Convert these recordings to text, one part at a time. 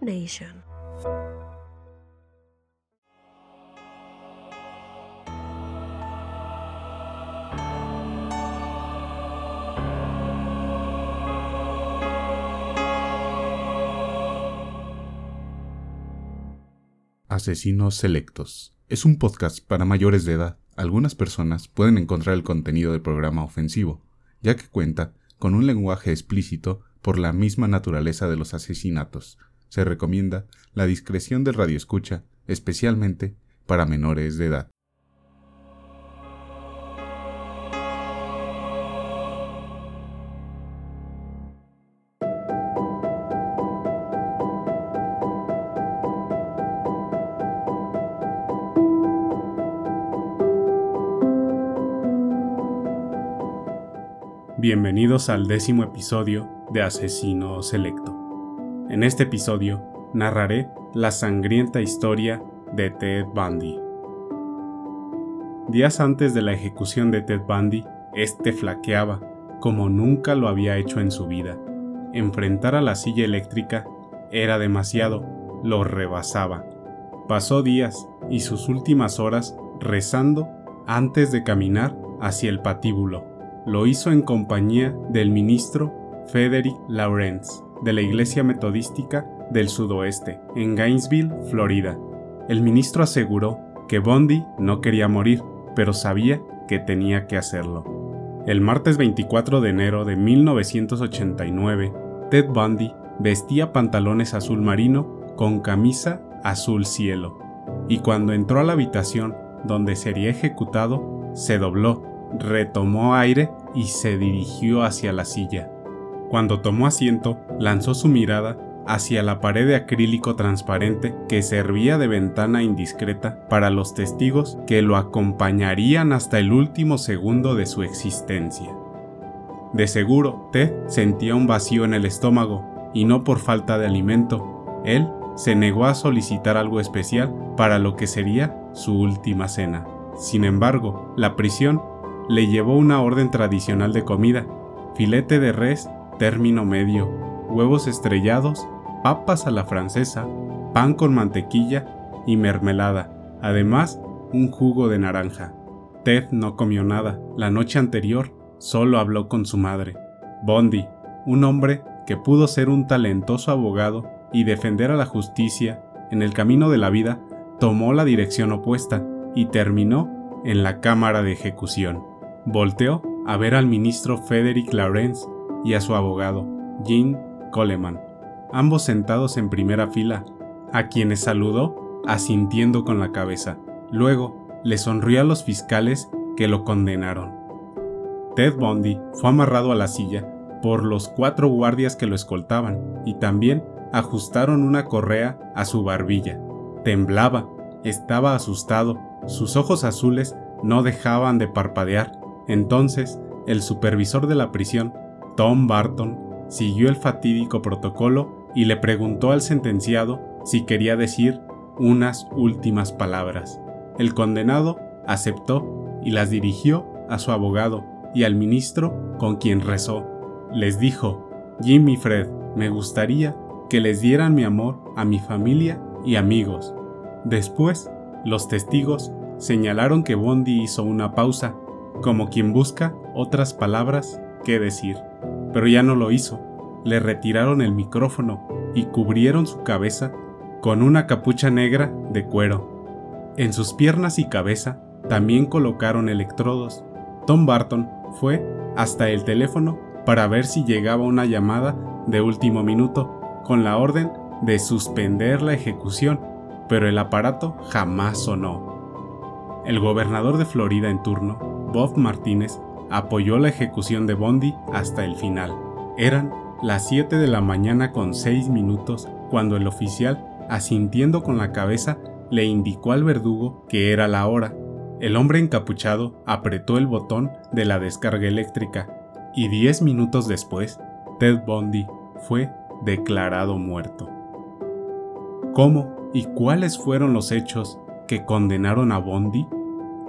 Nation. Asesinos Selectos. Es un podcast para mayores de edad. Algunas personas pueden encontrar el contenido del programa ofensivo, ya que cuenta con un lenguaje explícito por la misma naturaleza de los asesinatos. Se recomienda la discreción del radioescucha, especialmente para menores de edad. Bienvenidos al décimo episodio de Asesino Selecto. En este episodio narraré la sangrienta historia de Ted Bundy. Días antes de la ejecución de Ted Bundy, este flaqueaba como nunca lo había hecho en su vida. Enfrentar a la silla eléctrica era demasiado, lo rebasaba. Pasó días y sus últimas horas rezando antes de caminar hacia el patíbulo lo hizo en compañía del ministro Frederick Lawrence de la Iglesia Metodística del Sudoeste, en Gainesville, Florida. El ministro aseguró que Bundy no quería morir, pero sabía que tenía que hacerlo. El martes 24 de enero de 1989, Ted Bundy vestía pantalones azul marino con camisa azul cielo, y cuando entró a la habitación donde sería ejecutado, se dobló, retomó aire y se dirigió hacia la silla. Cuando tomó asiento, lanzó su mirada hacia la pared de acrílico transparente que servía de ventana indiscreta para los testigos que lo acompañarían hasta el último segundo de su existencia. De seguro, Ted sentía un vacío en el estómago, y no por falta de alimento. Él se negó a solicitar algo especial para lo que sería su última cena. Sin embargo, la prisión le llevó una orden tradicional de comida, filete de res término medio, huevos estrellados, papas a la francesa, pan con mantequilla y mermelada, además un jugo de naranja. Ted no comió nada. La noche anterior solo habló con su madre. Bondi, un hombre que pudo ser un talentoso abogado y defender a la justicia en el camino de la vida, tomó la dirección opuesta y terminó en la cámara de ejecución. Volteó a ver al ministro Frederick Lawrence y a su abogado, Jean Coleman, ambos sentados en primera fila, a quienes saludó asintiendo con la cabeza. Luego le sonrió a los fiscales que lo condenaron. Ted Bundy fue amarrado a la silla por los cuatro guardias que lo escoltaban y también ajustaron una correa a su barbilla. Temblaba, estaba asustado, sus ojos azules no dejaban de parpadear entonces, el supervisor de la prisión, Tom Barton, siguió el fatídico protocolo y le preguntó al sentenciado si quería decir unas últimas palabras. El condenado aceptó y las dirigió a su abogado y al ministro con quien rezó. Les dijo, Jimmy Fred, me gustaría que les dieran mi amor a mi familia y amigos. Después, los testigos señalaron que Bondi hizo una pausa como quien busca otras palabras que decir. Pero ya no lo hizo. Le retiraron el micrófono y cubrieron su cabeza con una capucha negra de cuero. En sus piernas y cabeza también colocaron electrodos. Tom Barton fue hasta el teléfono para ver si llegaba una llamada de último minuto con la orden de suspender la ejecución, pero el aparato jamás sonó. El gobernador de Florida en turno Bob Martínez apoyó la ejecución de Bondi hasta el final. Eran las 7 de la mañana con 6 minutos cuando el oficial, asintiendo con la cabeza, le indicó al verdugo que era la hora. El hombre encapuchado apretó el botón de la descarga eléctrica y 10 minutos después, Ted Bundy fue declarado muerto. ¿Cómo y cuáles fueron los hechos que condenaron a Bondi?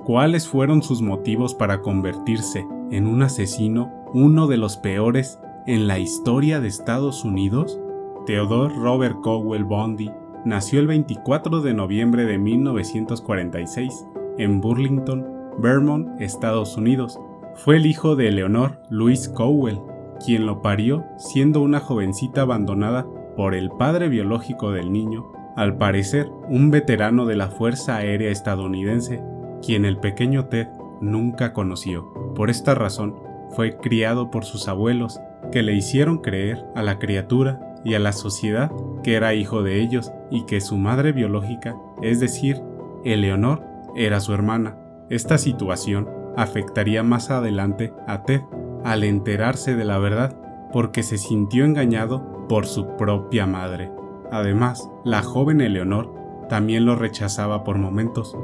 Cuáles fueron sus motivos para convertirse en un asesino, uno de los peores en la historia de Estados Unidos? Theodore Robert Cowell Bundy nació el 24 de noviembre de 1946 en Burlington, Vermont, Estados Unidos. Fue el hijo de Eleanor Louise Cowell, quien lo parió siendo una jovencita abandonada por el padre biológico del niño, al parecer un veterano de la Fuerza Aérea estadounidense, quien el pequeño Ted nunca conoció. Por esta razón, fue criado por sus abuelos, que le hicieron creer a la criatura y a la sociedad que era hijo de ellos y que su madre biológica, es decir, Eleonor, era su hermana. Esta situación afectaría más adelante a Ted al enterarse de la verdad porque se sintió engañado por su propia madre. Además, la joven Eleonor también lo rechazaba por momentos.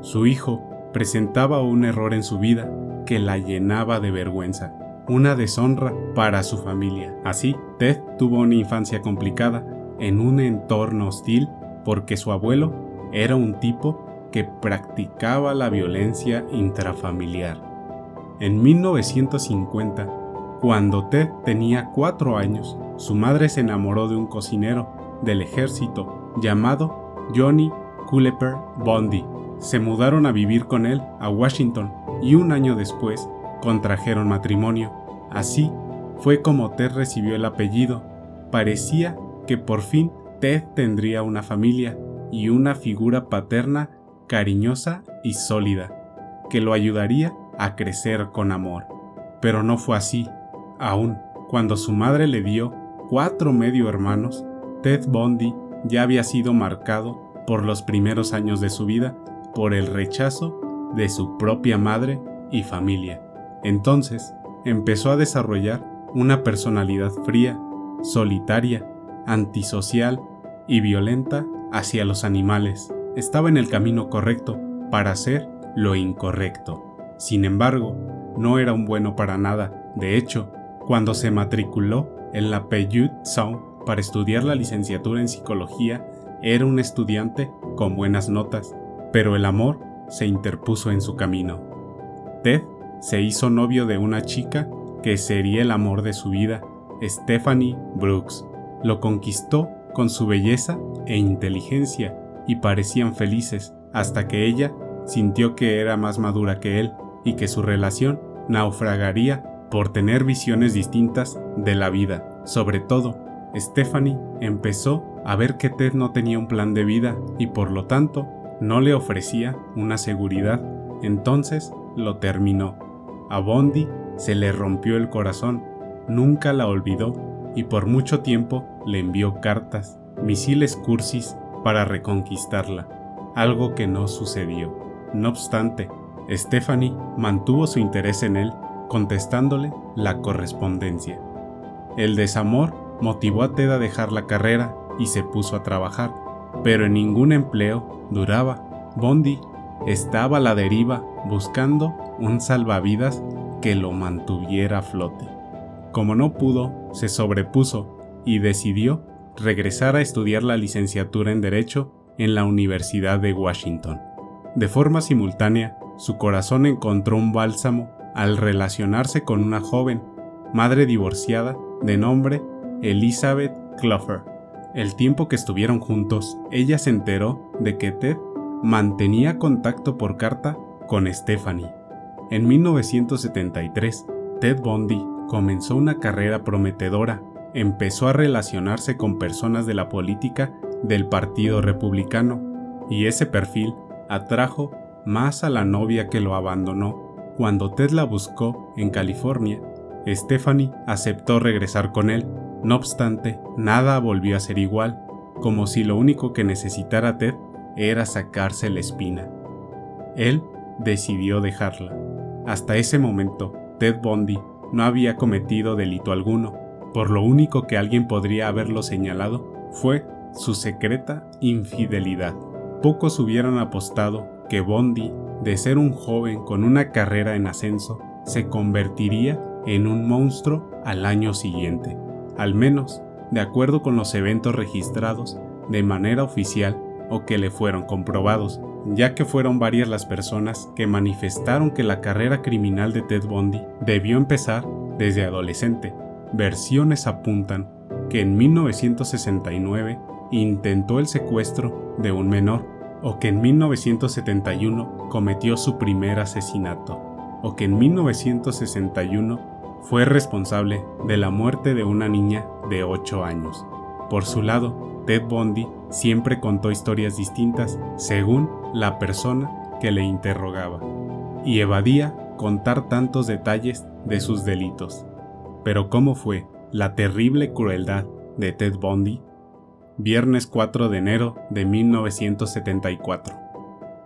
Su hijo presentaba un error en su vida que la llenaba de vergüenza, una deshonra para su familia. Así, Ted tuvo una infancia complicada en un entorno hostil porque su abuelo era un tipo que practicaba la violencia intrafamiliar. En 1950, cuando Ted tenía cuatro años, su madre se enamoró de un cocinero del ejército llamado Johnny Culper Bundy. Se mudaron a vivir con él a Washington y un año después contrajeron matrimonio. Así fue como Ted recibió el apellido. Parecía que por fin Ted tendría una familia y una figura paterna cariñosa y sólida, que lo ayudaría a crecer con amor. Pero no fue así. Aún cuando su madre le dio cuatro medio hermanos, Ted Bundy ya había sido marcado por los primeros años de su vida por el rechazo de su propia madre y familia. Entonces empezó a desarrollar una personalidad fría, solitaria, antisocial y violenta hacia los animales. Estaba en el camino correcto para hacer lo incorrecto. Sin embargo, no era un bueno para nada. De hecho, cuando se matriculó en la Peyut Sound para estudiar la licenciatura en psicología, era un estudiante con buenas notas, pero el amor se interpuso en su camino. Ted se hizo novio de una chica que sería el amor de su vida, Stephanie Brooks. Lo conquistó con su belleza e inteligencia y parecían felices hasta que ella sintió que era más madura que él y que su relación naufragaría por tener visiones distintas de la vida. Sobre todo, Stephanie empezó a ver que Ted no tenía un plan de vida y por lo tanto no le ofrecía una seguridad. Entonces lo terminó. A Bondi se le rompió el corazón, nunca la olvidó y por mucho tiempo le envió cartas, misiles cursis para reconquistarla, algo que no sucedió. No obstante, Stephanie mantuvo su interés en él, contestándole la correspondencia. El desamor motivó a Ted a dejar la carrera y se puso a trabajar, pero en ningún empleo duraba. Bondi estaba a la deriva buscando un salvavidas que lo mantuviera a flote. Como no pudo, se sobrepuso y decidió regresar a estudiar la licenciatura en Derecho en la Universidad de Washington. De forma simultánea, su corazón encontró un bálsamo al relacionarse con una joven, madre divorciada, de nombre Elizabeth Clougher. El tiempo que estuvieron juntos, ella se enteró de que Ted mantenía contacto por carta con Stephanie. En 1973, Ted Bundy comenzó una carrera prometedora. Empezó a relacionarse con personas de la política del Partido Republicano, y ese perfil atrajo más a la novia que lo abandonó. Cuando Ted la buscó en California, Stephanie aceptó regresar con él. No obstante, nada volvió a ser igual, como si lo único que necesitara Ted era sacarse la espina. Él decidió dejarla. Hasta ese momento, Ted Bundy no había cometido delito alguno, por lo único que alguien podría haberlo señalado fue su secreta infidelidad. Pocos hubieran apostado que Bondi, de ser un joven con una carrera en ascenso, se convertiría en un monstruo al año siguiente, al menos de acuerdo con los eventos registrados de manera oficial o que le fueron comprobados ya que fueron varias las personas que manifestaron que la carrera criminal de Ted Bundy debió empezar desde adolescente. Versiones apuntan que en 1969 intentó el secuestro de un menor, o que en 1971 cometió su primer asesinato, o que en 1961 fue responsable de la muerte de una niña de 8 años. Por su lado, Ted Bundy siempre contó historias distintas según la persona que le interrogaba, y evadía contar tantos detalles de sus delitos. Pero ¿cómo fue la terrible crueldad de Ted Bundy? Viernes 4 de enero de 1974.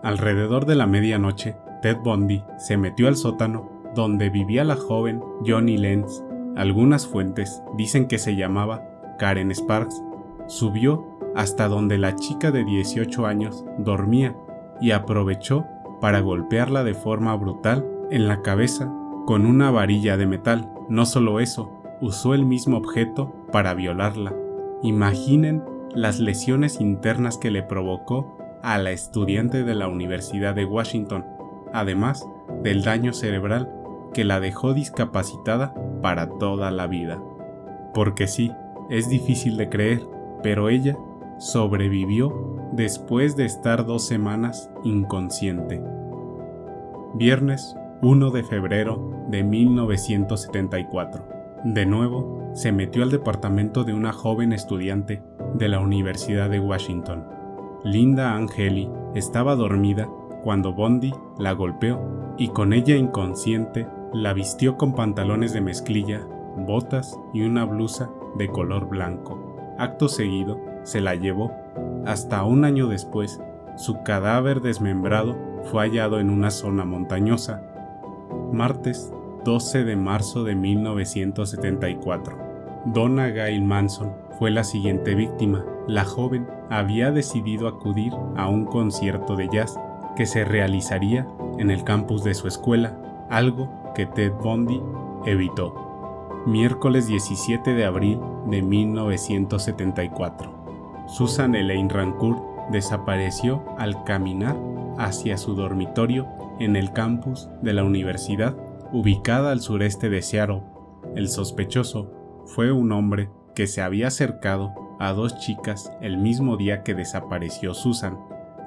Alrededor de la medianoche, Ted Bundy se metió al sótano donde vivía la joven Johnny Lenz. Algunas fuentes dicen que se llamaba Karen Sparks. Subió hasta donde la chica de 18 años dormía y aprovechó para golpearla de forma brutal en la cabeza con una varilla de metal. No solo eso, usó el mismo objeto para violarla. Imaginen las lesiones internas que le provocó a la estudiante de la Universidad de Washington, además del daño cerebral que la dejó discapacitada para toda la vida. Porque sí, es difícil de creer, pero ella sobrevivió después de estar dos semanas inconsciente. Viernes 1 de febrero de 1974. De nuevo, se metió al departamento de una joven estudiante de la Universidad de Washington. Linda Angeli estaba dormida cuando Bondi la golpeó y con ella inconsciente la vistió con pantalones de mezclilla, botas y una blusa de color blanco. Acto seguido, se la llevó. Hasta un año después, su cadáver desmembrado fue hallado en una zona montañosa. Martes 12 de marzo de 1974. Donna Gail Manson fue la siguiente víctima. La joven había decidido acudir a un concierto de jazz que se realizaría en el campus de su escuela, algo que Ted Bundy evitó. Miércoles 17 de abril de 1974. Susan Elaine Rancourt desapareció al caminar hacia su dormitorio en el campus de la universidad ubicada al sureste de Seattle. El sospechoso fue un hombre que se había acercado a dos chicas el mismo día que desapareció Susan.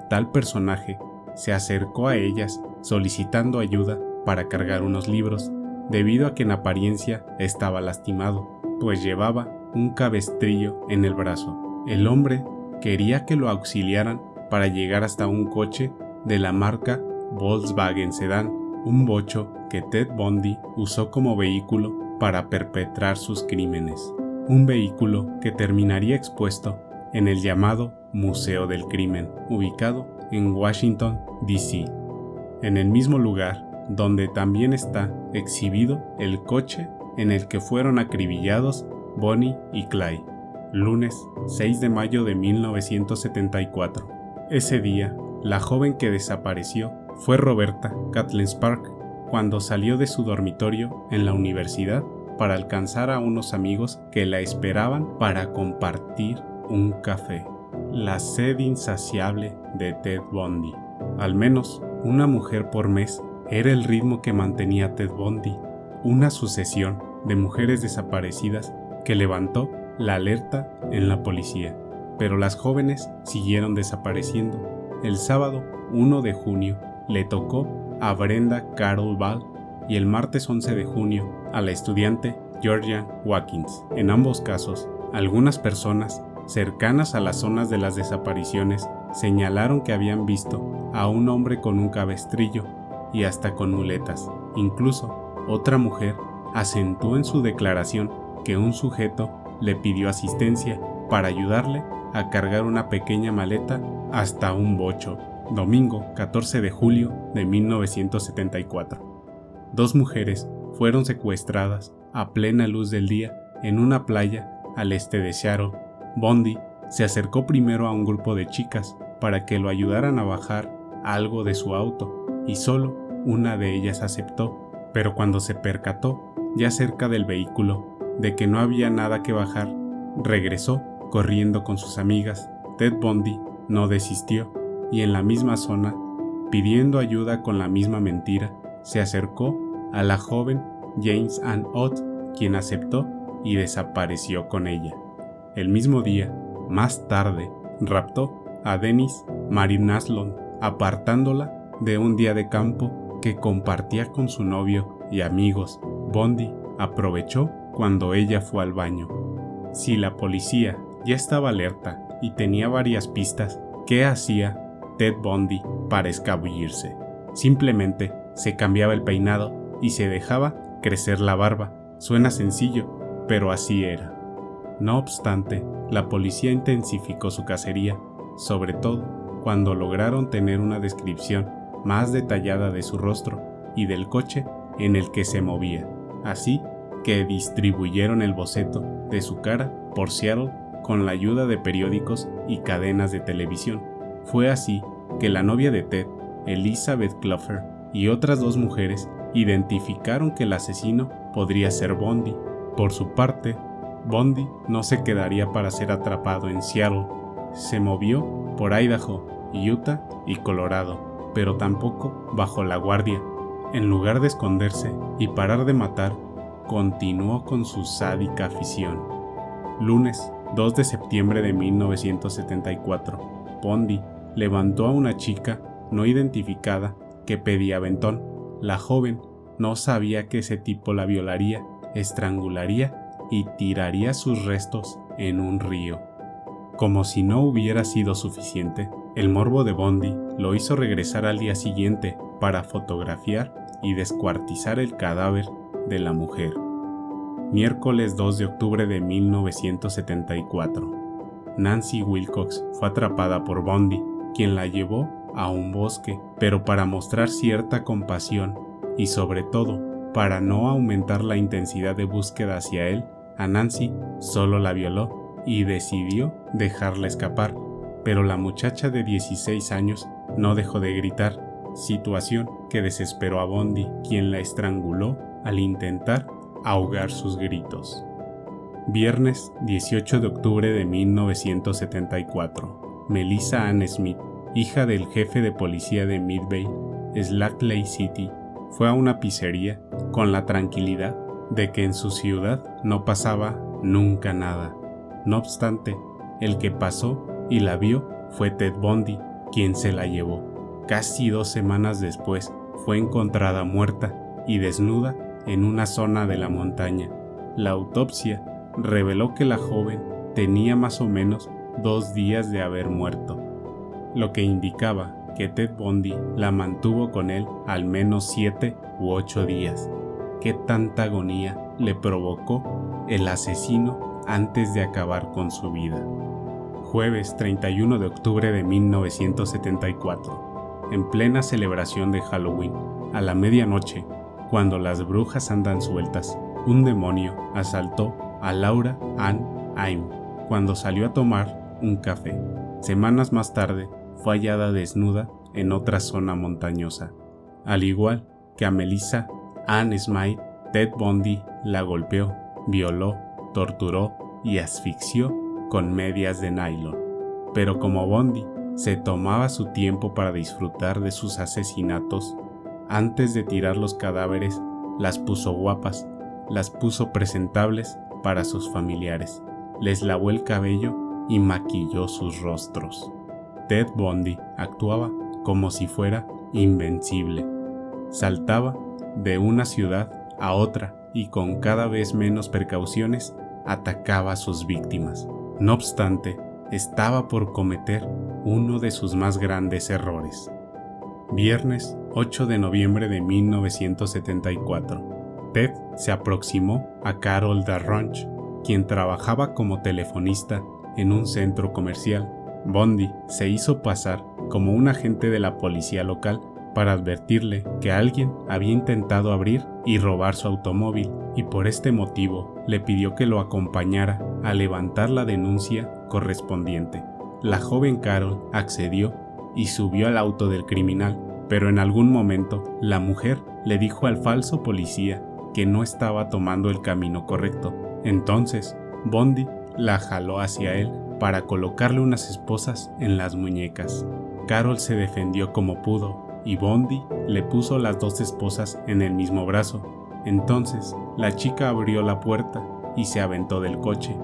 Tal personaje se acercó a ellas solicitando ayuda para cargar unos libros, debido a que en apariencia estaba lastimado, pues llevaba un cabestrillo en el brazo. El hombre quería que lo auxiliaran para llegar hasta un coche de la marca Volkswagen Sedan, un bocho que Ted Bundy usó como vehículo para perpetrar sus crímenes, un vehículo que terminaría expuesto en el llamado Museo del Crimen, ubicado en Washington, D.C., en el mismo lugar donde también está exhibido el coche en el que fueron acribillados Bonnie y Clyde, lunes 6 de mayo de 1974. Ese día, la joven que desapareció fue Roberta Kathleen Spark, cuando salió de su dormitorio en la universidad para alcanzar a unos amigos que la esperaban para compartir un café. La sed insaciable de Ted Bundy. Al menos una mujer por mes era el ritmo que mantenía Ted Bundy, una sucesión de mujeres desaparecidas que levantó la alerta en la policía. Pero las jóvenes siguieron desapareciendo. El sábado 1 de junio le tocó a Brenda Carol Ball y el martes 11 de junio a la estudiante Georgia Watkins. En ambos casos, algunas personas cercanas a las zonas de las desapariciones señalaron que habían visto a un hombre con un cabestrillo y hasta con muletas. Incluso, otra mujer acentuó en su declaración que un sujeto le pidió asistencia para ayudarle a cargar una pequeña maleta hasta un bocho domingo 14 de julio de 1974. Dos mujeres fueron secuestradas a plena luz del día en una playa al este de Seattle. Bondi se acercó primero a un grupo de chicas para que lo ayudaran a bajar algo de su auto y solo una de ellas aceptó, pero cuando se percató, ya cerca del vehículo, de que no había nada que bajar, regresó corriendo con sus amigas. Ted Bondi no desistió y en la misma zona, pidiendo ayuda con la misma mentira, se acercó a la joven James Ann Ott, quien aceptó y desapareció con ella. El mismo día, más tarde, raptó a Dennis Marinaslon, apartándola de un día de campo que compartía con su novio y amigos. Bondi aprovechó cuando ella fue al baño. Si la policía ya estaba alerta y tenía varias pistas, ¿qué hacía Ted Bundy para escabullirse? Simplemente se cambiaba el peinado y se dejaba crecer la barba. Suena sencillo, pero así era. No obstante, la policía intensificó su cacería, sobre todo cuando lograron tener una descripción más detallada de su rostro y del coche en el que se movía, así que distribuyeron el boceto de su cara por Seattle con la ayuda de periódicos y cadenas de televisión. Fue así que la novia de Ted, Elizabeth Clougher, y otras dos mujeres identificaron que el asesino podría ser Bondi. Por su parte, Bondi no se quedaría para ser atrapado en Seattle. Se movió por Idaho, Utah y Colorado, pero tampoco bajo la guardia. En lugar de esconderse y parar de matar, continuó con su sádica afición. Lunes 2 de septiembre de 1974, Bondi levantó a una chica no identificada que pedía aventón. La joven no sabía que ese tipo la violaría, estrangularía y tiraría sus restos en un río. Como si no hubiera sido suficiente, el morbo de Bondi lo hizo regresar al día siguiente para fotografiar y descuartizar el cadáver de la mujer. Miércoles 2 de octubre de 1974. Nancy Wilcox fue atrapada por Bondi, quien la llevó a un bosque, pero para mostrar cierta compasión y sobre todo para no aumentar la intensidad de búsqueda hacia él, a Nancy solo la violó y decidió dejarla escapar, pero la muchacha de 16 años no dejó de gritar, situación que desesperó a Bondi, quien la estranguló al intentar ahogar sus gritos. Viernes 18 de octubre de 1974. Melissa Ann Smith, hija del jefe de policía de Midway, Slackley City, fue a una pizzería con la tranquilidad de que en su ciudad no pasaba nunca nada. No obstante, el que pasó y la vio fue Ted Bundy, quien se la llevó. Casi dos semanas después fue encontrada muerta y desnuda en una zona de la montaña. La autopsia reveló que la joven tenía más o menos dos días de haber muerto, lo que indicaba que Ted Bundy la mantuvo con él al menos siete u ocho días qué tanta agonía le provocó el asesino antes de acabar con su vida. Jueves 31 de octubre de 1974, en plena celebración de Halloween, a la medianoche, cuando las brujas andan sueltas, un demonio asaltó a Laura Ann Aim cuando salió a tomar un café. Semanas más tarde fue hallada desnuda en otra zona montañosa, al igual que a Melissa Anne Smythe, Ted Bundy la golpeó, violó, torturó y asfixió con medias de nylon. Pero como Bundy se tomaba su tiempo para disfrutar de sus asesinatos, antes de tirar los cadáveres, las puso guapas, las puso presentables para sus familiares, les lavó el cabello y maquilló sus rostros. Ted Bundy actuaba como si fuera invencible. Saltaba de una ciudad a otra y con cada vez menos precauciones atacaba a sus víctimas. No obstante, estaba por cometer uno de sus más grandes errores. Viernes 8 de noviembre de 1974. Ted se aproximó a Carol Darrange, quien trabajaba como telefonista en un centro comercial. Bondi se hizo pasar como un agente de la policía local para advertirle que alguien había intentado abrir y robar su automóvil y por este motivo le pidió que lo acompañara a levantar la denuncia correspondiente. La joven Carol accedió y subió al auto del criminal, pero en algún momento la mujer le dijo al falso policía que no estaba tomando el camino correcto. Entonces, Bondi la jaló hacia él para colocarle unas esposas en las muñecas. Carol se defendió como pudo y Bondi le puso las dos esposas en el mismo brazo. Entonces la chica abrió la puerta y se aventó del coche.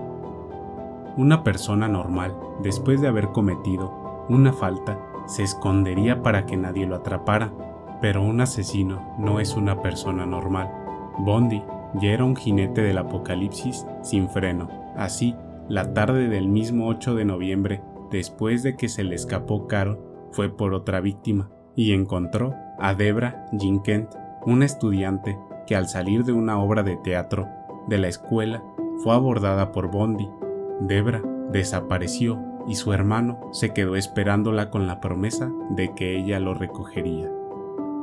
Una persona normal, después de haber cometido una falta, se escondería para que nadie lo atrapara, pero un asesino no es una persona normal. Bondi ya era un jinete del apocalipsis sin freno. Así, la tarde del mismo 8 de noviembre, después de que se le escapó Carol, fue por otra víctima y encontró a Debra Jinkent, una estudiante que al salir de una obra de teatro de la escuela fue abordada por Bondi. Debra desapareció y su hermano se quedó esperándola con la promesa de que ella lo recogería.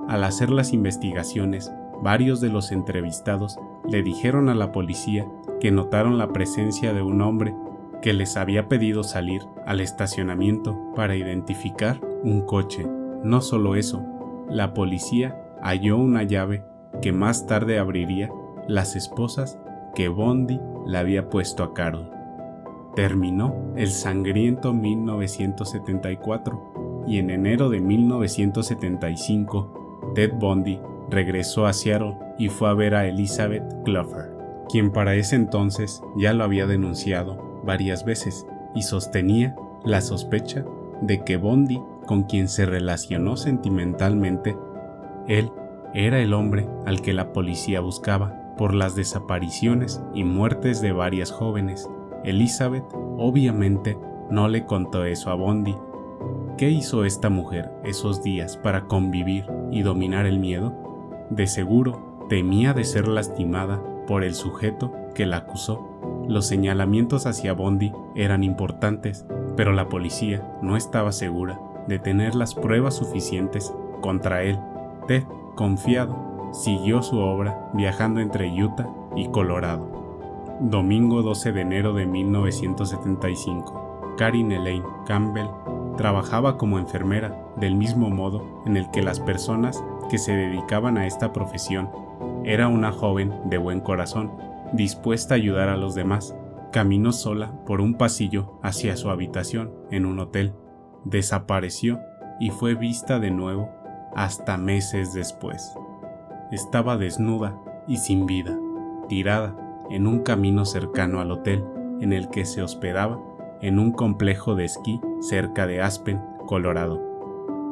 Al hacer las investigaciones, varios de los entrevistados le dijeron a la policía que notaron la presencia de un hombre que les había pedido salir al estacionamiento para identificar un coche. No solo eso, la policía halló una llave que más tarde abriría las esposas que Bondi le había puesto a Carol. Terminó el sangriento 1974 y en enero de 1975 Ted Bundy regresó a Seattle y fue a ver a Elizabeth Clover, quien para ese entonces ya lo había denunciado varias veces y sostenía la sospecha de que Bondi, con quien se relacionó sentimentalmente, él era el hombre al que la policía buscaba por las desapariciones y muertes de varias jóvenes Elizabeth obviamente no le contó eso a Bondi. ¿Qué hizo esta mujer esos días para convivir y dominar el miedo? De seguro temía de ser lastimada por el sujeto que la acusó. Los señalamientos hacia Bondi eran importantes, pero la policía no estaba segura de tener las pruebas suficientes contra él. Ted, confiado, siguió su obra viajando entre Utah y Colorado domingo 12 de enero de 1975. Karin Elaine Campbell trabajaba como enfermera del mismo modo en el que las personas que se dedicaban a esta profesión. Era una joven de buen corazón, dispuesta a ayudar a los demás. Caminó sola por un pasillo hacia su habitación en un hotel. Desapareció y fue vista de nuevo hasta meses después. Estaba desnuda y sin vida, tirada en un camino cercano al hotel en el que se hospedaba en un complejo de esquí cerca de Aspen, Colorado.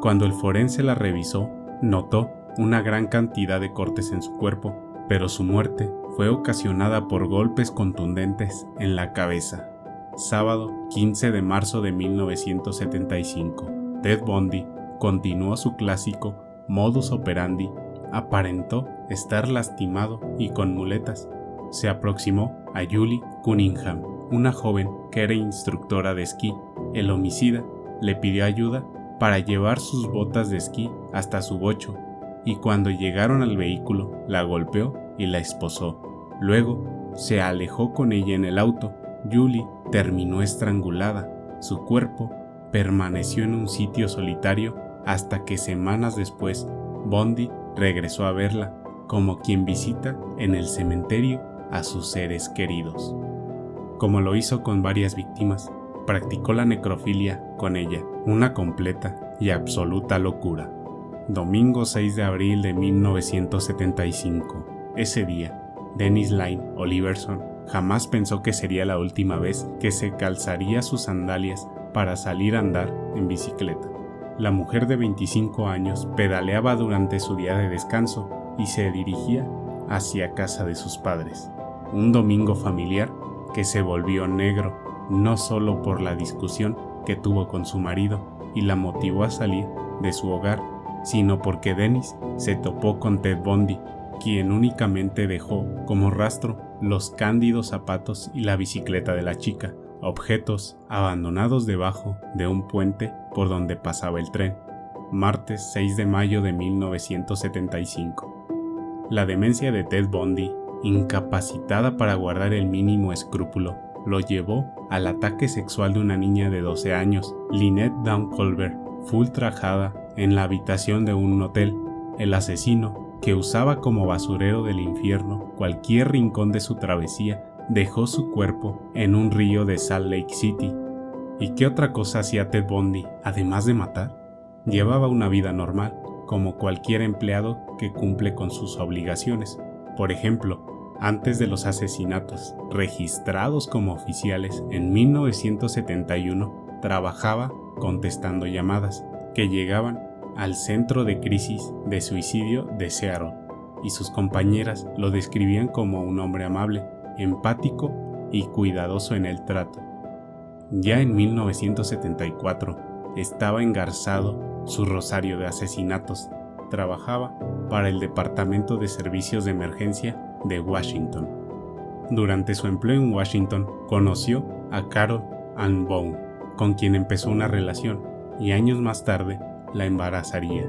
Cuando el forense la revisó, notó una gran cantidad de cortes en su cuerpo, pero su muerte fue ocasionada por golpes contundentes en la cabeza. Sábado 15 de marzo de 1975, Ted Bundy continuó su clásico modus operandi, aparentó estar lastimado y con muletas, se aproximó a Julie Cunningham, una joven que era instructora de esquí. El homicida le pidió ayuda para llevar sus botas de esquí hasta su bocho y cuando llegaron al vehículo la golpeó y la esposó. Luego se alejó con ella en el auto. Julie terminó estrangulada. Su cuerpo permaneció en un sitio solitario hasta que semanas después Bondi regresó a verla como quien visita en el cementerio a sus seres queridos. Como lo hizo con varias víctimas, practicó la necrofilia con ella, una completa y absoluta locura. Domingo 6 de abril de 1975. Ese día, Dennis Line Oliverson jamás pensó que sería la última vez que se calzaría sus sandalias para salir a andar en bicicleta. La mujer de 25 años pedaleaba durante su día de descanso y se dirigía hacia casa de sus padres un domingo familiar que se volvió negro no solo por la discusión que tuvo con su marido y la motivó a salir de su hogar, sino porque Dennis se topó con Ted Bundy, quien únicamente dejó como rastro los cándidos zapatos y la bicicleta de la chica, objetos abandonados debajo de un puente por donde pasaba el tren. Martes 6 de mayo de 1975. La demencia de Ted Bundy incapacitada para guardar el mínimo escrúpulo, lo llevó al ataque sexual de una niña de 12 años, Lynette Down Colbert, fue ultrajada en la habitación de un hotel. El asesino, que usaba como basurero del infierno cualquier rincón de su travesía, dejó su cuerpo en un río de Salt Lake City. ¿Y qué otra cosa hacía Ted Bundy, además de matar? Llevaba una vida normal, como cualquier empleado que cumple con sus obligaciones. Por ejemplo, antes de los asesinatos registrados como oficiales en 1971, trabajaba contestando llamadas que llegaban al centro de crisis de suicidio de Seattle, y sus compañeras lo describían como un hombre amable, empático y cuidadoso en el trato. Ya en 1974 estaba engarzado su rosario de asesinatos. Trabajaba para el Departamento de Servicios de Emergencia de Washington. Durante su empleo en Washington conoció a Carol Ann Bone, con quien empezó una relación y años más tarde la embarazaría.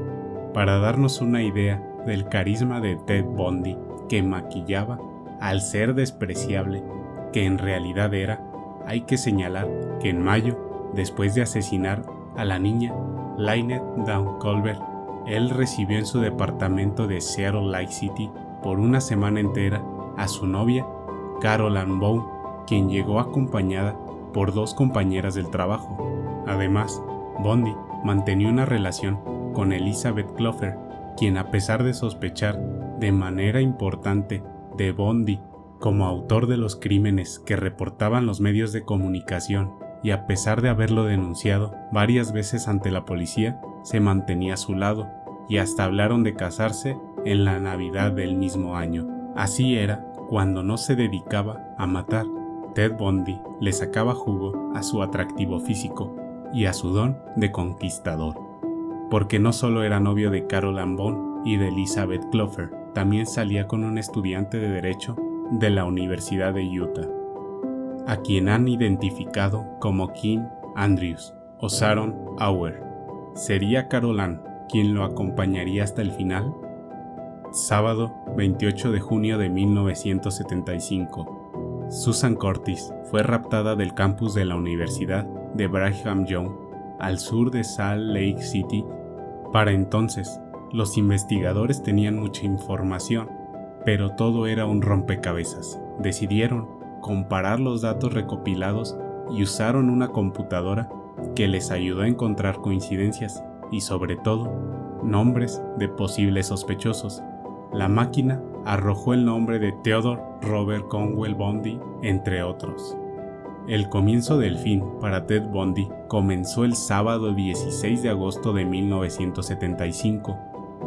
Para darnos una idea del carisma de Ted Bundy que maquillaba al ser despreciable que en realidad era, hay que señalar que en mayo, después de asesinar a la niña Lynette Down Colbert, él recibió en su departamento de Seattle Lake City por una semana entera a su novia, Carol Ann Bone, quien llegó acompañada por dos compañeras del trabajo. Además, Bondi mantenía una relación con Elizabeth Clover, quien a pesar de sospechar de manera importante de Bondi como autor de los crímenes que reportaban los medios de comunicación y a pesar de haberlo denunciado varias veces ante la policía, se mantenía a su lado y hasta hablaron de casarse en la Navidad del mismo año. Así era cuando no se dedicaba a matar. Ted Bundy le sacaba jugo a su atractivo físico y a su don de conquistador. Porque no solo era novio de Carol Ambon y de Elizabeth Clover, también salía con un estudiante de Derecho de la Universidad de Utah, a quien han identificado como Kim Andrews o Sharon Auer. ¿Sería Carol Ann quien lo acompañaría hasta el final? Sábado 28 de junio de 1975. Susan Curtis fue raptada del campus de la Universidad de Brigham Young al sur de Salt Lake City. Para entonces, los investigadores tenían mucha información, pero todo era un rompecabezas. Decidieron comparar los datos recopilados y usaron una computadora que les ayudó a encontrar coincidencias y sobre todo nombres de posibles sospechosos la máquina arrojó el nombre de Theodore Robert Conwell Bundy, entre otros. El comienzo del fin para Ted Bundy comenzó el sábado 16 de agosto de 1975.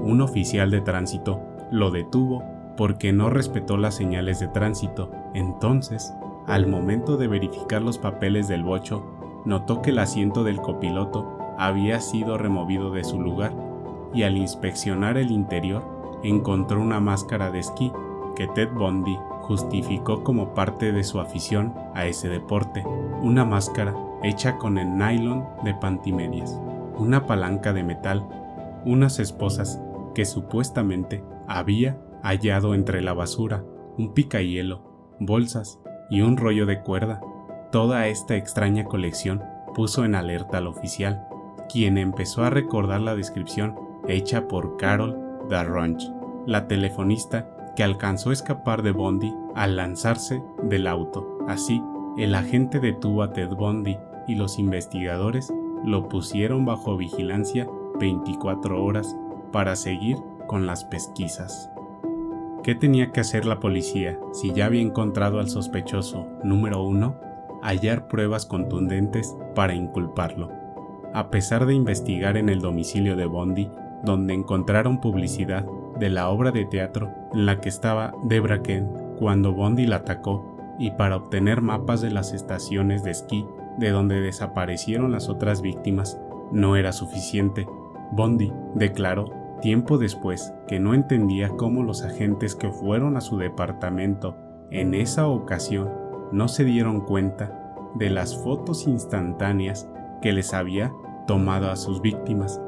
Un oficial de tránsito lo detuvo porque no respetó las señales de tránsito. Entonces, al momento de verificar los papeles del bocho, notó que el asiento del copiloto había sido removido de su lugar y al inspeccionar el interior encontró una máscara de esquí que Ted Bundy justificó como parte de su afición a ese deporte, una máscara hecha con el nylon de pantimedias, una palanca de metal, unas esposas que supuestamente había hallado entre la basura, un picahielo, bolsas y un rollo de cuerda. Toda esta extraña colección puso en alerta al oficial, quien empezó a recordar la descripción hecha por Carol Darronch, la telefonista que alcanzó a escapar de Bondi al lanzarse del auto. Así, el agente detuvo a Ted Bondi y los investigadores lo pusieron bajo vigilancia 24 horas para seguir con las pesquisas. ¿Qué tenía que hacer la policía si ya había encontrado al sospechoso número uno? Hallar pruebas contundentes para inculparlo. A pesar de investigar en el domicilio de Bondi, donde encontraron publicidad de la obra de teatro en la que estaba Debra Kent cuando Bondi la atacó y para obtener mapas de las estaciones de esquí de donde desaparecieron las otras víctimas no era suficiente. Bondi declaró tiempo después que no entendía cómo los agentes que fueron a su departamento en esa ocasión no se dieron cuenta de las fotos instantáneas que les había tomado a sus víctimas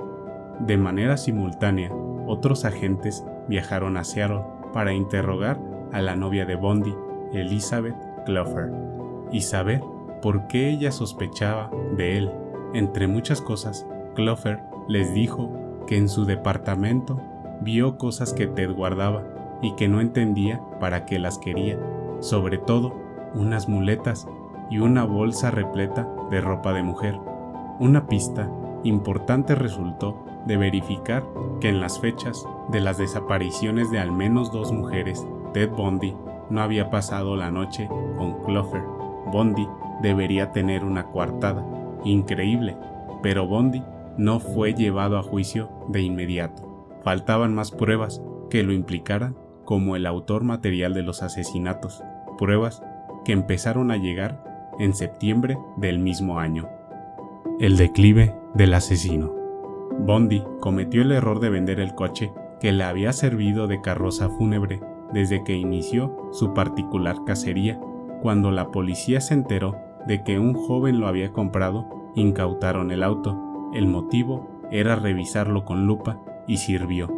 de manera simultánea, otros agentes viajaron a Seattle para interrogar a la novia de Bondi, Elizabeth Clover, y saber por qué ella sospechaba de él. Entre muchas cosas, Clover les dijo que en su departamento vio cosas que Ted guardaba y que no entendía para qué las quería, sobre todo unas muletas y una bolsa repleta de ropa de mujer. Una pista importante resultó de verificar que en las fechas de las desapariciones de al menos dos mujeres, Ted Bundy no había pasado la noche con Clover. Bondi debería tener una coartada. Increíble, pero Bondi no fue llevado a juicio de inmediato. Faltaban más pruebas que lo implicaran como el autor material de los asesinatos, pruebas que empezaron a llegar en septiembre del mismo año. El declive del asesino. Bondi cometió el error de vender el coche que le había servido de carroza fúnebre desde que inició su particular cacería. Cuando la policía se enteró de que un joven lo había comprado, incautaron el auto. El motivo era revisarlo con lupa y sirvió.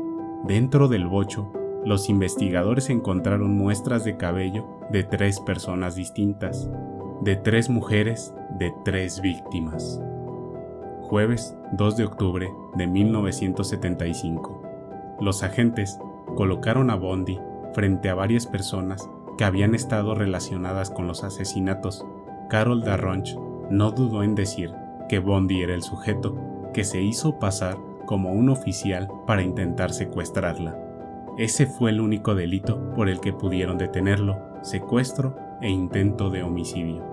Dentro del bocho, los investigadores encontraron muestras de cabello de tres personas distintas, de tres mujeres, de tres víctimas. Jueves 2 de octubre de 1975. Los agentes colocaron a Bondi frente a varias personas que habían estado relacionadas con los asesinatos. Carol Darronch no dudó en decir que Bondi era el sujeto que se hizo pasar como un oficial para intentar secuestrarla. Ese fue el único delito por el que pudieron detenerlo, secuestro e intento de homicidio.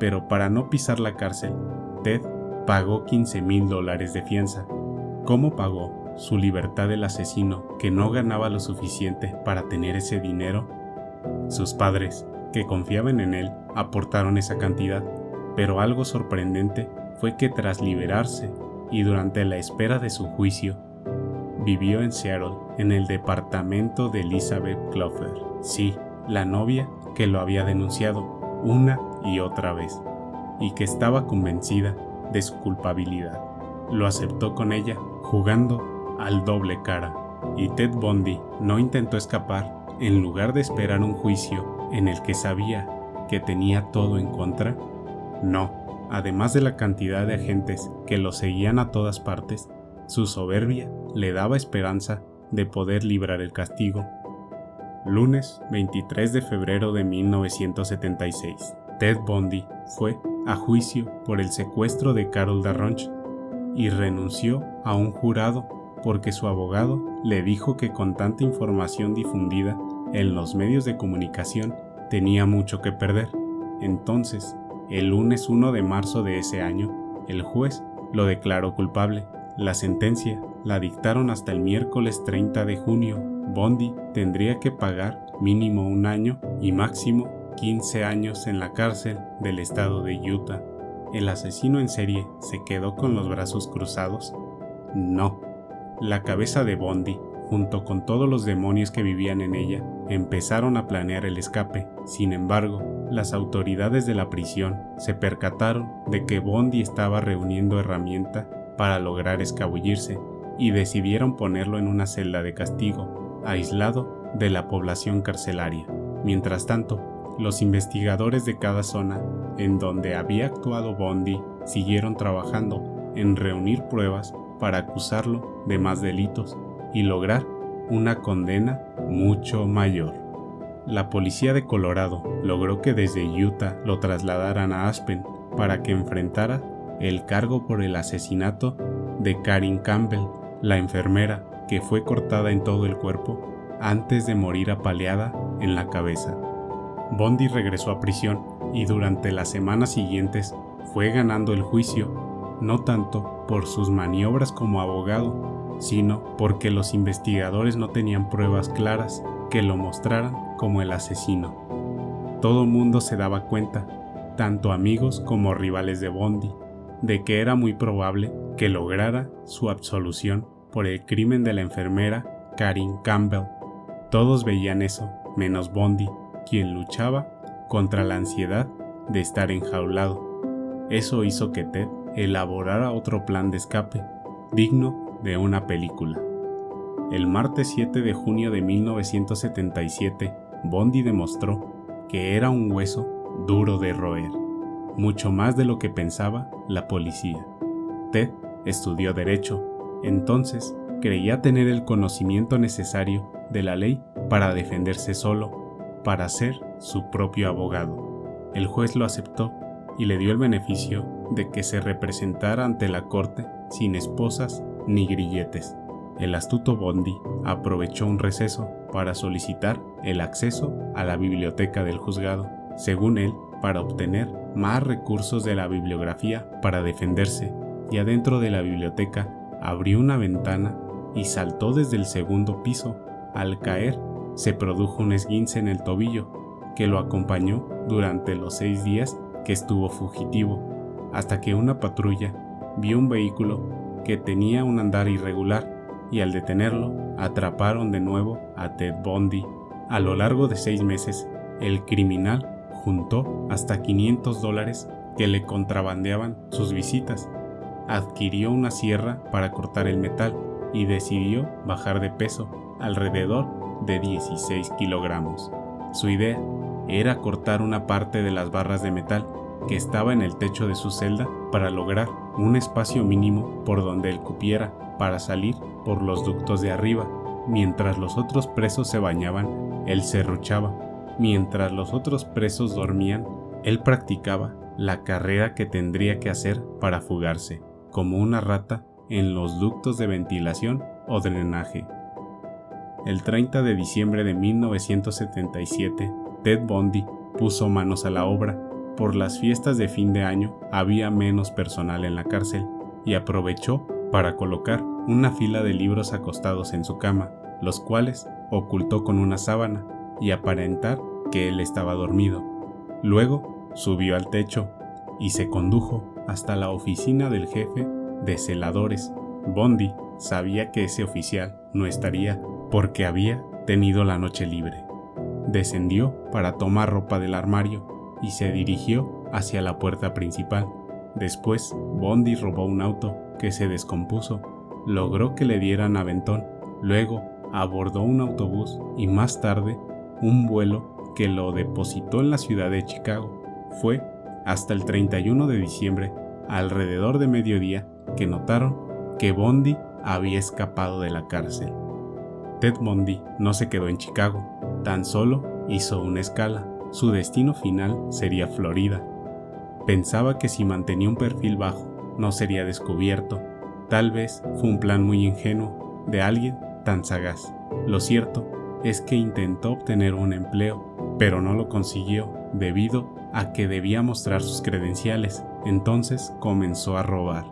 Pero para no pisar la cárcel, Ted pagó 15 mil dólares de fianza. ¿Cómo pagó su libertad el asesino que no ganaba lo suficiente para tener ese dinero? Sus padres, que confiaban en él, aportaron esa cantidad, pero algo sorprendente fue que tras liberarse y durante la espera de su juicio, vivió en Seattle, en el departamento de Elizabeth Clover. Sí, la novia que lo había denunciado una y otra vez, y que estaba convencida de su culpabilidad. Lo aceptó con ella, jugando al doble cara, y Ted Bundy no intentó escapar en lugar de esperar un juicio en el que sabía que tenía todo en contra. No, además de la cantidad de agentes que lo seguían a todas partes, su soberbia le daba esperanza de poder librar el castigo. Lunes 23 de febrero de 1976. Ted Bundy fue a juicio por el secuestro de Carol Darronch y renunció a un jurado porque su abogado le dijo que con tanta información difundida en los medios de comunicación tenía mucho que perder. Entonces, el lunes 1 de marzo de ese año, el juez lo declaró culpable la sentencia la dictaron hasta el miércoles 30 de junio. Bondi tendría que pagar mínimo un año y máximo 15 años en la cárcel del estado de Utah. ¿El asesino en serie se quedó con los brazos cruzados? No. La cabeza de Bondi, junto con todos los demonios que vivían en ella, empezaron a planear el escape. Sin embargo, las autoridades de la prisión se percataron de que Bondi estaba reuniendo herramienta para lograr escabullirse y decidieron ponerlo en una celda de castigo, aislado de la población carcelaria. Mientras tanto, los investigadores de cada zona en donde había actuado Bondi siguieron trabajando en reunir pruebas para acusarlo de más delitos y lograr una condena mucho mayor. La policía de Colorado logró que desde Utah lo trasladaran a Aspen para que enfrentara el cargo por el asesinato de Karin Campbell, la enfermera que fue cortada en todo el cuerpo antes de morir apaleada en la cabeza. Bondi regresó a prisión y durante las semanas siguientes fue ganando el juicio, no tanto por sus maniobras como abogado, sino porque los investigadores no tenían pruebas claras que lo mostraran como el asesino. Todo mundo se daba cuenta, tanto amigos como rivales de Bondi, de que era muy probable que lograra su absolución por el crimen de la enfermera Karin Campbell. Todos veían eso, menos Bondi, quien luchaba contra la ansiedad de estar enjaulado. Eso hizo que Ted elaborara otro plan de escape, digno de una película. El martes 7 de junio de 1977, Bondi demostró que era un hueso duro de roer mucho más de lo que pensaba la policía. Ted estudió derecho, entonces creía tener el conocimiento necesario de la ley para defenderse solo, para ser su propio abogado. El juez lo aceptó y le dio el beneficio de que se representara ante la corte sin esposas ni grilletes. El astuto Bondi aprovechó un receso para solicitar el acceso a la biblioteca del juzgado, según él, para obtener más recursos de la bibliografía para defenderse, y adentro de la biblioteca abrió una ventana y saltó desde el segundo piso. Al caer, se produjo un esguince en el tobillo, que lo acompañó durante los seis días que estuvo fugitivo, hasta que una patrulla vio un vehículo que tenía un andar irregular y al detenerlo atraparon de nuevo a Ted Bundy. A lo largo de seis meses, el criminal juntó hasta 500 dólares que le contrabandeaban sus visitas. Adquirió una sierra para cortar el metal y decidió bajar de peso alrededor de 16 kilogramos. Su idea era cortar una parte de las barras de metal que estaba en el techo de su celda para lograr un espacio mínimo por donde él cupiera para salir por los ductos de arriba. Mientras los otros presos se bañaban, él se ruchaba. Mientras los otros presos dormían, él practicaba la carrera que tendría que hacer para fugarse, como una rata en los ductos de ventilación o drenaje. El 30 de diciembre de 1977, Ted Bundy puso manos a la obra. Por las fiestas de fin de año había menos personal en la cárcel y aprovechó para colocar una fila de libros acostados en su cama, los cuales ocultó con una sábana y aparentar que él estaba dormido. Luego subió al techo y se condujo hasta la oficina del jefe de celadores. Bondi sabía que ese oficial no estaría porque había tenido la noche libre. Descendió para tomar ropa del armario y se dirigió hacia la puerta principal. Después, Bondi robó un auto que se descompuso, logró que le dieran aventón, luego abordó un autobús y más tarde un vuelo que lo depositó en la ciudad de Chicago. Fue hasta el 31 de diciembre, alrededor de mediodía, que notaron que Bondi había escapado de la cárcel. Ted Bundy no se quedó en Chicago, tan solo hizo una escala. Su destino final sería Florida. Pensaba que si mantenía un perfil bajo, no sería descubierto. Tal vez fue un plan muy ingenuo de alguien tan sagaz. Lo cierto es que intentó obtener un empleo, pero no lo consiguió debido a que debía mostrar sus credenciales. Entonces comenzó a robar.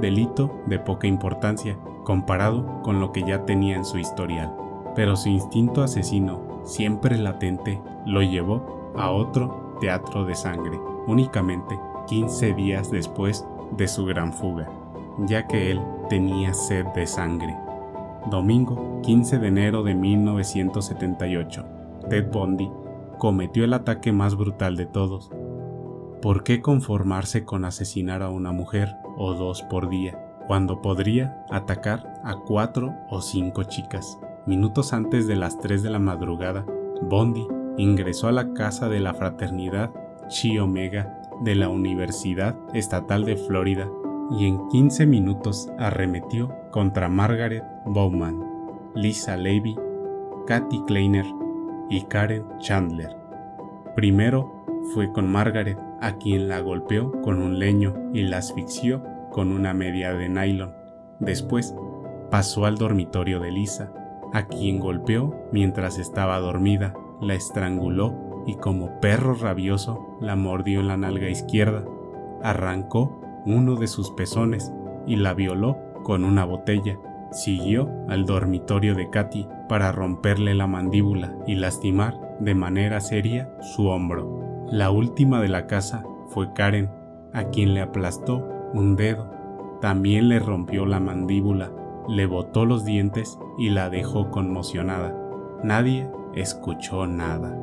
Delito de poca importancia, comparado con lo que ya tenía en su historial, pero su instinto asesino, siempre latente, lo llevó a otro teatro de sangre, únicamente 15 días después de su gran fuga, ya que él tenía sed de sangre. Domingo 15 de enero de 1978, Ted Bundy cometió el ataque más brutal de todos. ¿Por qué conformarse con asesinar a una mujer o dos por día? Cuando podría atacar a cuatro o cinco chicas. Minutos antes de las 3 de la madrugada, Bondi ingresó a la casa de la fraternidad Chi Omega de la Universidad Estatal de Florida y en 15 minutos arremetió contra Margaret Bowman, Lisa Levy, Kathy Kleiner y Karen Chandler. Primero fue con Margaret, a quien la golpeó con un leño y la asfixió con una media de nylon. Después pasó al dormitorio de Lisa, a quien golpeó mientras estaba dormida, la estranguló y como perro rabioso la mordió en la nalga izquierda, arrancó uno de sus pezones y la violó con una botella. Siguió al dormitorio de Katy para romperle la mandíbula y lastimar de manera seria su hombro. La última de la casa fue Karen, a quien le aplastó un dedo. También le rompió la mandíbula, le botó los dientes y la dejó conmocionada. Nadie escuchó nada.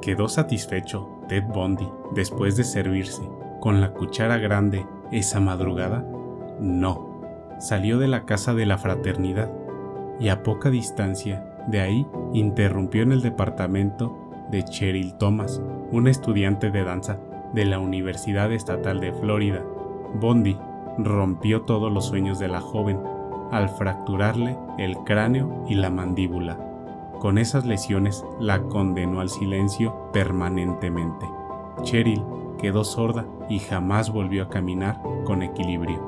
Quedó satisfecho Ted Bundy después de servirse con la cuchara grande esa madrugada. No. Salió de la casa de la fraternidad y a poca distancia de ahí interrumpió en el departamento de Cheryl Thomas, una estudiante de danza de la Universidad Estatal de Florida, Bondi rompió todos los sueños de la joven al fracturarle el cráneo y la mandíbula. Con esas lesiones la condenó al silencio permanentemente. Cheryl quedó sorda y jamás volvió a caminar con equilibrio.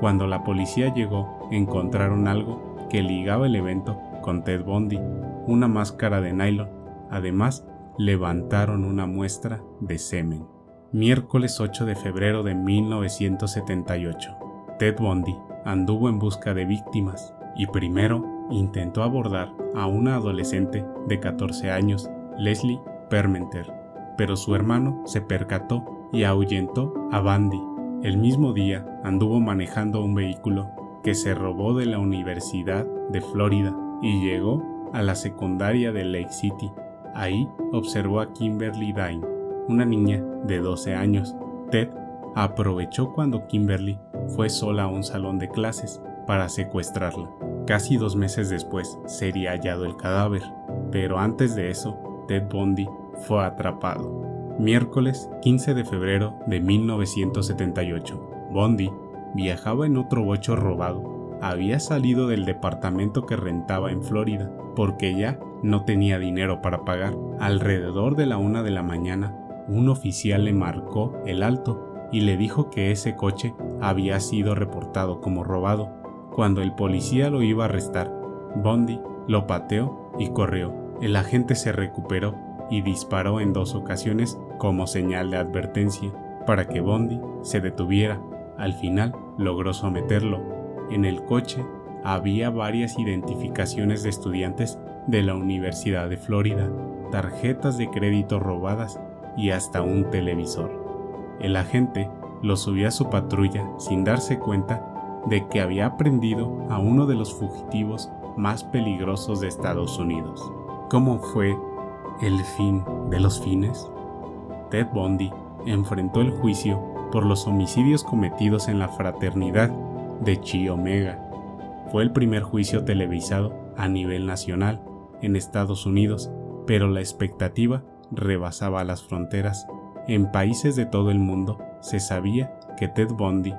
Cuando la policía llegó, encontraron algo que ligaba el evento con Ted Bundy, una máscara de nylon. Además, levantaron una muestra de semen. Miércoles 8 de febrero de 1978. Ted Bundy anduvo en busca de víctimas y primero intentó abordar a una adolescente de 14 años, Leslie Permenter, pero su hermano se percató y ahuyentó a Bundy. El mismo día anduvo manejando un vehículo que se robó de la Universidad de Florida y llegó a la secundaria de Lake City. Ahí observó a Kimberly Dine, una niña de 12 años. Ted aprovechó cuando Kimberly fue sola a un salón de clases para secuestrarla. Casi dos meses después sería hallado el cadáver, pero antes de eso, Ted Bundy fue atrapado. Miércoles 15 de febrero de 1978, Bundy viajaba en otro bocho robado. Había salido del departamento que rentaba en Florida porque ya no tenía dinero para pagar. Alrededor de la una de la mañana, un oficial le marcó el alto y le dijo que ese coche había sido reportado como robado. Cuando el policía lo iba a arrestar, Bondi lo pateó y corrió. El agente se recuperó y disparó en dos ocasiones como señal de advertencia para que Bondi se detuviera. Al final logró someterlo. En el coche había varias identificaciones de estudiantes de la Universidad de Florida, tarjetas de crédito robadas y hasta un televisor. El agente lo subió a su patrulla sin darse cuenta de que había aprendido a uno de los fugitivos más peligrosos de Estados Unidos. ¿Cómo fue el fin de los fines? Ted Bundy enfrentó el juicio por los homicidios cometidos en la fraternidad de Chi Omega. Fue el primer juicio televisado a nivel nacional en Estados Unidos, pero la expectativa rebasaba las fronteras en países de todo el mundo se sabía que Ted Bundy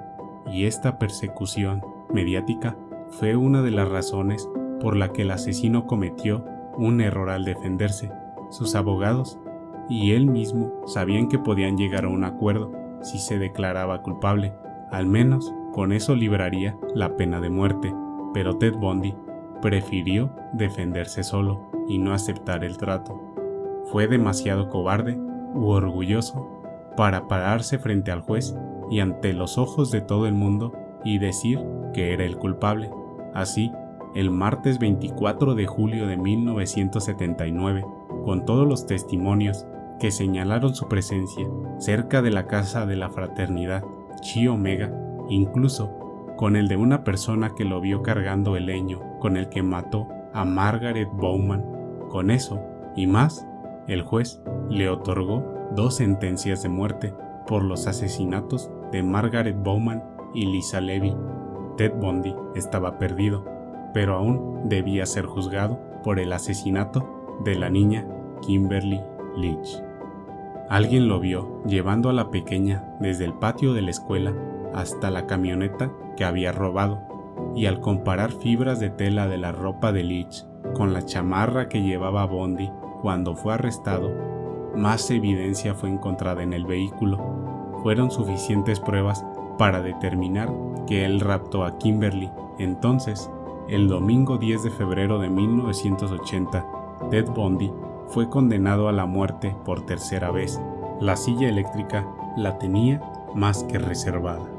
y esta persecución mediática fue una de las razones por la que el asesino cometió un error al defenderse. Sus abogados y él mismo sabían que podían llegar a un acuerdo si se declaraba culpable, al menos con eso libraría la pena de muerte, pero Ted Bundy prefirió defenderse solo y no aceptar el trato. Fue demasiado cobarde u orgulloso para pararse frente al juez y ante los ojos de todo el mundo y decir que era el culpable. Así, el martes 24 de julio de 1979, con todos los testimonios que señalaron su presencia cerca de la casa de la fraternidad Chi Omega, incluso con el de una persona que lo vio cargando el leño con el que mató a Margaret Bowman. Con eso y más, el juez le otorgó dos sentencias de muerte por los asesinatos de Margaret Bowman y Lisa Levy. Ted Bundy estaba perdido, pero aún debía ser juzgado por el asesinato de la niña Kimberly Leach. Alguien lo vio llevando a la pequeña desde el patio de la escuela hasta la camioneta que había robado, y al comparar fibras de tela de la ropa de Leach con la chamarra que llevaba Bondi cuando fue arrestado, más evidencia fue encontrada en el vehículo. Fueron suficientes pruebas para determinar que él raptó a Kimberly. Entonces, el domingo 10 de febrero de 1980, Ted Bundy fue condenado a la muerte por tercera vez. La silla eléctrica la tenía más que reservada.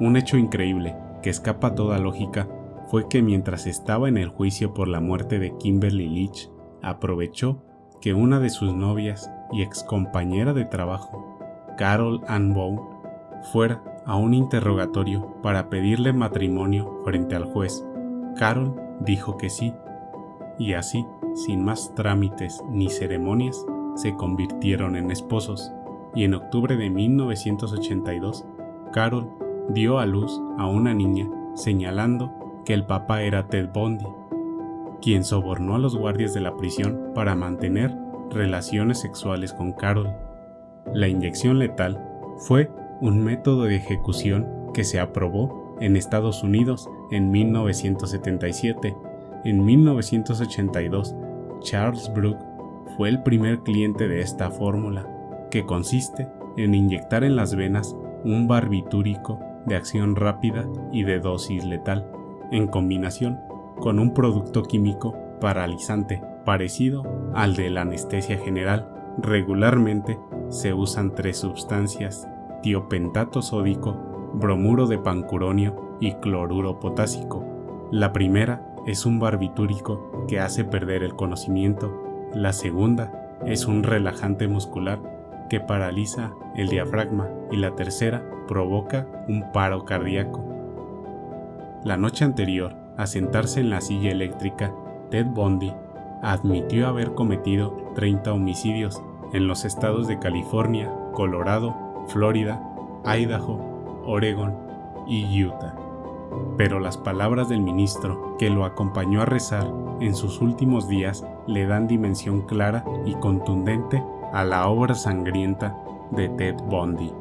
Un hecho increíble que escapa toda lógica fue que mientras estaba en el juicio por la muerte de Kimberly Leach, aprovechó que una de sus novias y excompañera de trabajo, Carol Ann Bow, fuera a un interrogatorio para pedirle matrimonio frente al juez. Carol dijo que sí, y así, sin más trámites ni ceremonias, se convirtieron en esposos, y en octubre de 1982, Carol dio a luz a una niña señalando que el papá era Ted Bundy quien sobornó a los guardias de la prisión para mantener relaciones sexuales con Carol. La inyección letal fue un método de ejecución que se aprobó en Estados Unidos en 1977. En 1982, Charles Brook fue el primer cliente de esta fórmula, que consiste en inyectar en las venas un barbitúrico de acción rápida y de dosis letal, en combinación con un producto químico paralizante parecido al de la anestesia general. Regularmente se usan tres sustancias, tiopentato sódico, bromuro de pancuronio y cloruro potásico. La primera es un barbitúrico que hace perder el conocimiento. La segunda es un relajante muscular que paraliza el diafragma y la tercera provoca un paro cardíaco. La noche anterior a sentarse en la silla eléctrica, Ted Bundy admitió haber cometido 30 homicidios en los estados de California, Colorado, Florida, Idaho, Oregon y Utah. Pero las palabras del ministro que lo acompañó a rezar en sus últimos días le dan dimensión clara y contundente a la obra sangrienta de Ted Bundy.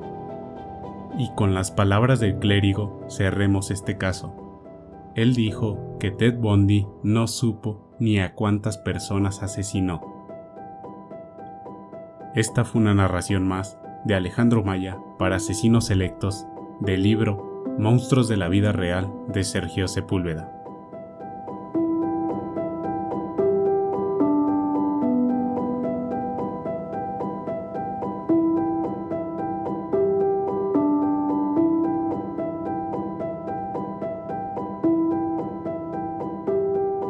Y con las palabras del clérigo cerremos este caso. Él dijo que Ted Bundy no supo ni a cuántas personas asesinó. Esta fue una narración más de Alejandro Maya para Asesinos Selectos del libro Monstruos de la Vida Real de Sergio Sepúlveda.